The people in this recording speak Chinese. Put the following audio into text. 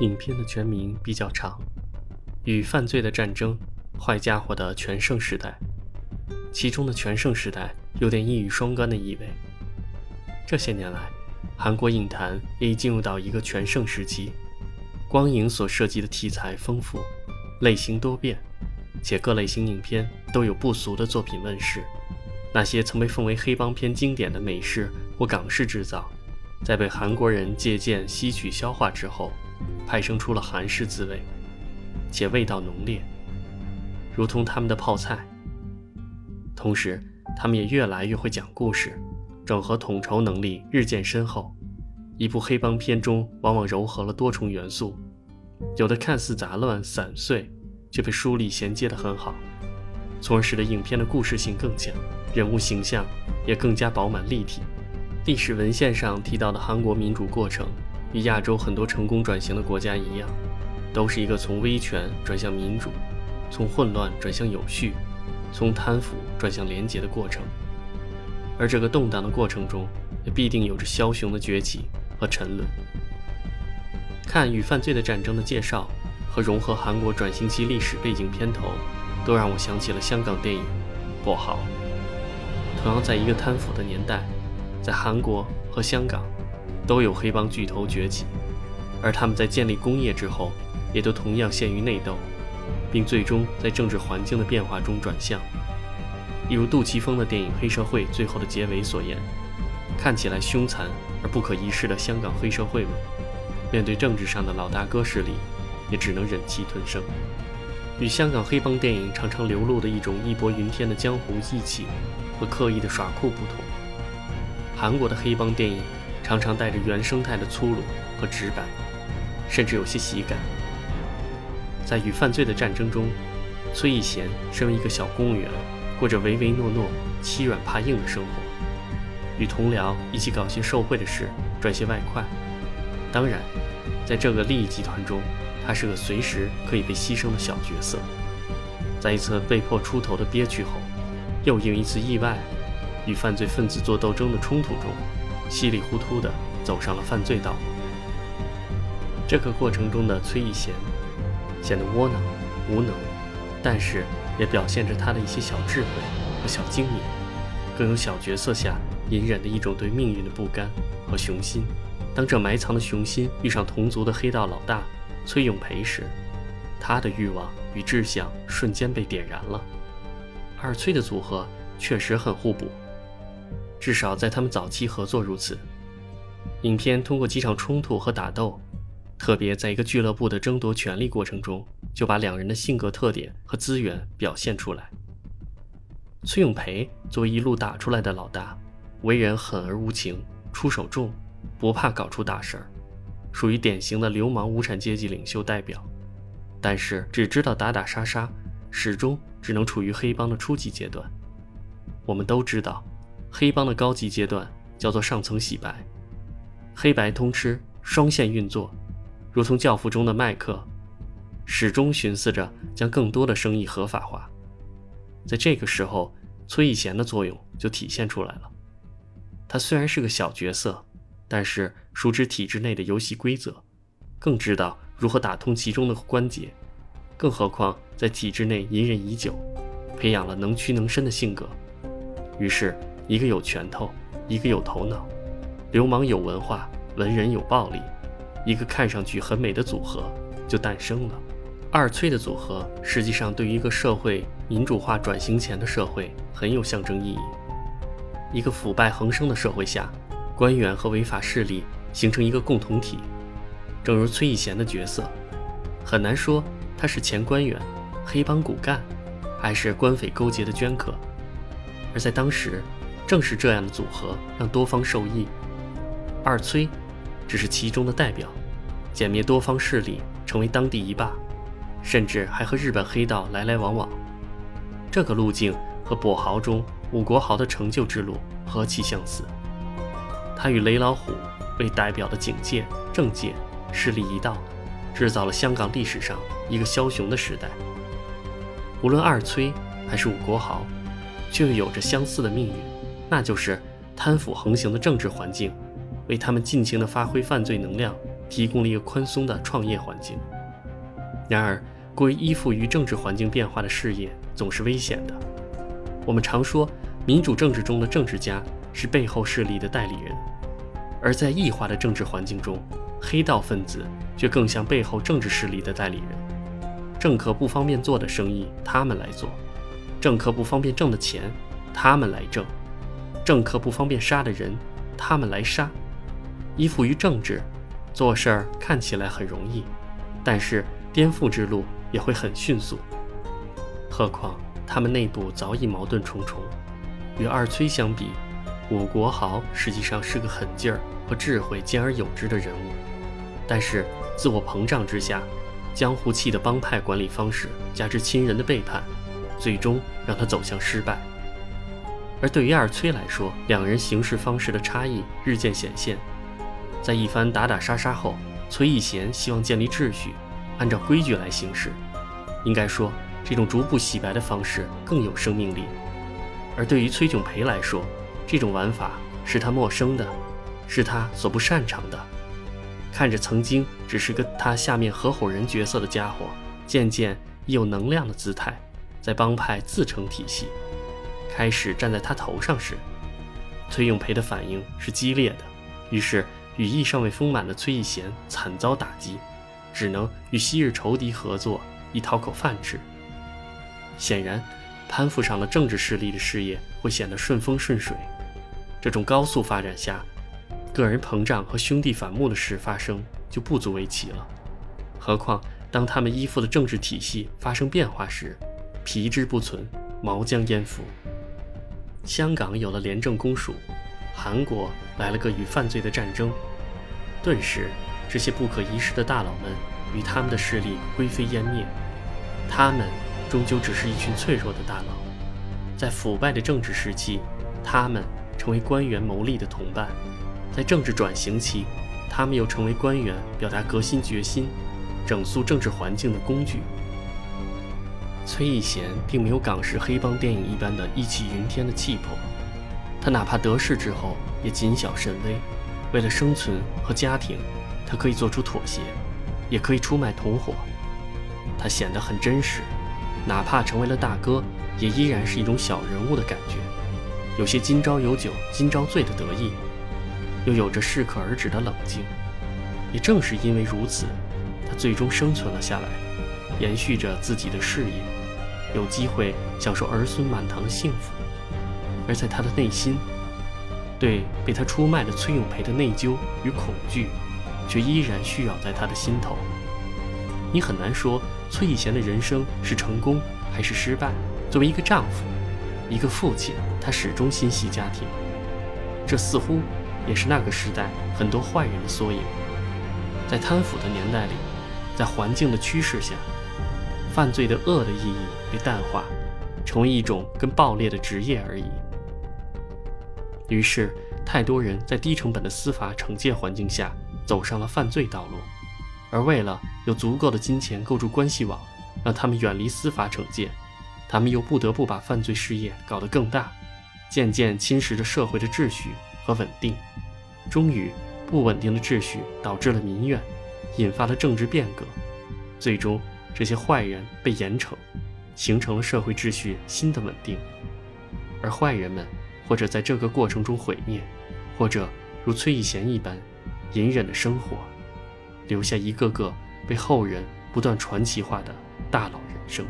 影片的全名比较长，《与犯罪的战争：坏家伙的全盛时代》。其中的“全盛时代”有点一语双关的意味。这些年来，韩国影坛也已进入到一个全盛时期，光影所涉及的题材丰富，类型多变，且各类型影片都有不俗的作品问世。那些曾被奉为黑帮片经典的美式或港式制造，在被韩国人借鉴、吸取、消化之后。派生出了韩式滋味，且味道浓烈，如同他们的泡菜。同时，他们也越来越会讲故事，整合统筹能力日渐深厚。一部黑帮片中往往糅合了多重元素，有的看似杂乱散碎，却被梳理衔接得很好，从而使得影片的故事性更强，人物形象也更加饱满立体。历史文献上提到的韩国民主过程。与亚洲很多成功转型的国家一样，都是一个从威权转向民主，从混乱转向有序，从贪腐转向廉洁的过程。而这个动荡的过程中，也必定有着枭雄的崛起和沉沦。看《与犯罪的战争》的介绍和融合韩国转型期历史背景片头，都让我想起了香港电影《跛豪》。同样在一个贪腐的年代，在韩国和香港。都有黑帮巨头崛起，而他们在建立工业之后，也都同样陷于内斗，并最终在政治环境的变化中转向。一如杜琪峰的电影《黑社会》最后的结尾所言：“看起来凶残而不可一世的香港黑社会们，面对政治上的老大哥势力，也只能忍气吞声。”与香港黑帮电影常常流露的一种义薄云天的江湖义气和刻意的耍酷不同，韩国的黑帮电影。常常带着原生态的粗鲁和直白，甚至有些喜感。在与犯罪的战争中，崔义贤身为一个小公务员，过着唯唯诺诺、欺软怕硬的生活，与同僚一起搞些受贿的事，赚些外快。当然，在这个利益集团中，他是个随时可以被牺牲的小角色。在一次被迫出头的憋屈后，又因一次意外，与犯罪分子做斗争的冲突中。稀里糊涂地走上了犯罪道路。这个过程中的崔义贤显得窝囊无能，但是也表现着他的一些小智慧和小精明，更有小角色下隐忍的一种对命运的不甘和雄心。当这埋藏的雄心遇上同族的黑道老大崔永培时，他的欲望与志向瞬间被点燃了。二崔的组合确实很互补。至少在他们早期合作如此。影片通过几场冲突和打斗，特别在一个俱乐部的争夺权力过程中，就把两人的性格特点和资源表现出来。崔永培作为一路打出来的老大，为人狠而无情，出手重，不怕搞出大事儿，属于典型的流氓无产阶级领袖代表。但是只知道打打杀杀，始终只能处于黑帮的初级阶段。我们都知道。黑帮的高级阶段叫做上层洗白，黑白通吃，双线运作，如同《教父》中的麦克，始终寻思着将更多的生意合法化。在这个时候，崔义贤的作用就体现出来了。他虽然是个小角色，但是熟知体制内的游戏规则，更知道如何打通其中的关节。更何况在体制内隐忍已久，培养了能屈能伸的性格，于是。一个有拳头，一个有头脑，流氓有文化，文人有暴力，一个看上去很美的组合就诞生了。二崔的组合实际上对于一个社会民主化转型前的社会很有象征意义。一个腐败横生的社会下，官员和违法势力形成一个共同体。正如崔义贤的角色，很难说他是前官员、黑帮骨干，还是官匪勾结的捐客，而在当时。正是这样的组合让多方受益，二崔只是其中的代表，歼灭多方势力，成为当地一霸，甚至还和日本黑道来来往往。这个路径和跛豪中伍国豪的成就之路何其相似！他与雷老虎为代表的警界、政界势力一道，制造了香港历史上一个枭雄的时代。无论二崔还是武国豪，却又有着相似的命运，那就是贪腐横行的政治环境，为他们尽情地发挥犯罪能量提供了一个宽松的创业环境。然而，过于依附于政治环境变化的事业总是危险的。我们常说，民主政治中的政治家是背后势力的代理人，而在异化的政治环境中，黑道分子却更像背后政治势力的代理人。政客不方便做的生意，他们来做；政客不方便挣的钱，他们来挣；政客不方便杀的人，他们来杀。依附于政治，做事儿看起来很容易，但是颠覆之路也会很迅速。何况他们内部早已矛盾重重。与二崔相比，武国豪实际上是个狠劲儿和智慧兼而有之的人物，但是自我膨胀之下。江湖气的帮派管理方式，加之亲人的背叛，最终让他走向失败。而对于二崔来说，两人行事方式的差异日渐显现。在一番打打杀杀后，崔义贤希望建立秩序，按照规矩来行事。应该说，这种逐步洗白的方式更有生命力。而对于崔炯培来说，这种玩法是他陌生的，是他所不擅长的。看着曾经只是个他下面合伙人角色的家伙，渐渐以有能量的姿态，在帮派自成体系，开始站在他头上时，崔永培的反应是激烈的。于是羽翼尚未丰满的崔义贤惨遭打击，只能与昔日仇敌合作，以讨口饭吃。显然，攀附上了政治势力的事业会显得顺风顺水。这种高速发展下。个人膨胀和兄弟反目的事发生就不足为奇了，何况当他们依附的政治体系发生变化时，皮之不存，毛将焉附？香港有了廉政公署，韩国来了个与犯罪的战争，顿时这些不可一世的大佬们与他们的势力灰飞烟灭。他们终究只是一群脆弱的大佬，在腐败的政治时期，他们成为官员谋利的同伴。在政治转型期，他们又成为官员表达革新决心、整肃政治环境的工具。崔义贤并没有港式黑帮电影一般的义气云天的气魄，他哪怕得势之后也谨小慎微。为了生存和家庭，他可以做出妥协，也可以出卖同伙。他显得很真实，哪怕成为了大哥，也依然是一种小人物的感觉，有些今朝有酒今朝醉的得意。又有着适可而止的冷静，也正是因为如此，他最终生存了下来，延续着自己的事业，有机会享受儿孙满堂的幸福。而在他的内心，对被他出卖的崔永培的内疚与恐惧，却依然需要在他的心头。你很难说崔以贤的人生是成功还是失败。作为一个丈夫，一个父亲，他始终心系家庭，这似乎。也是那个时代很多坏人的缩影。在贪腐的年代里，在环境的驱使下，犯罪的恶的意义被淡化，成为一种跟暴烈的职业而已。于是，太多人在低成本的司法惩戒环境下走上了犯罪道路。而为了有足够的金钱构筑关系网，让他们远离司法惩戒，他们又不得不把犯罪事业搞得更大，渐渐侵蚀着社会的秩序。和稳定，终于，不稳定的秩序导致了民怨，引发了政治变革，最终，这些坏人被严惩，形成了社会秩序新的稳定。而坏人们，或者在这个过程中毁灭，或者如崔义贤一般，隐忍的生活，留下一个个被后人不断传奇化的大佬人生。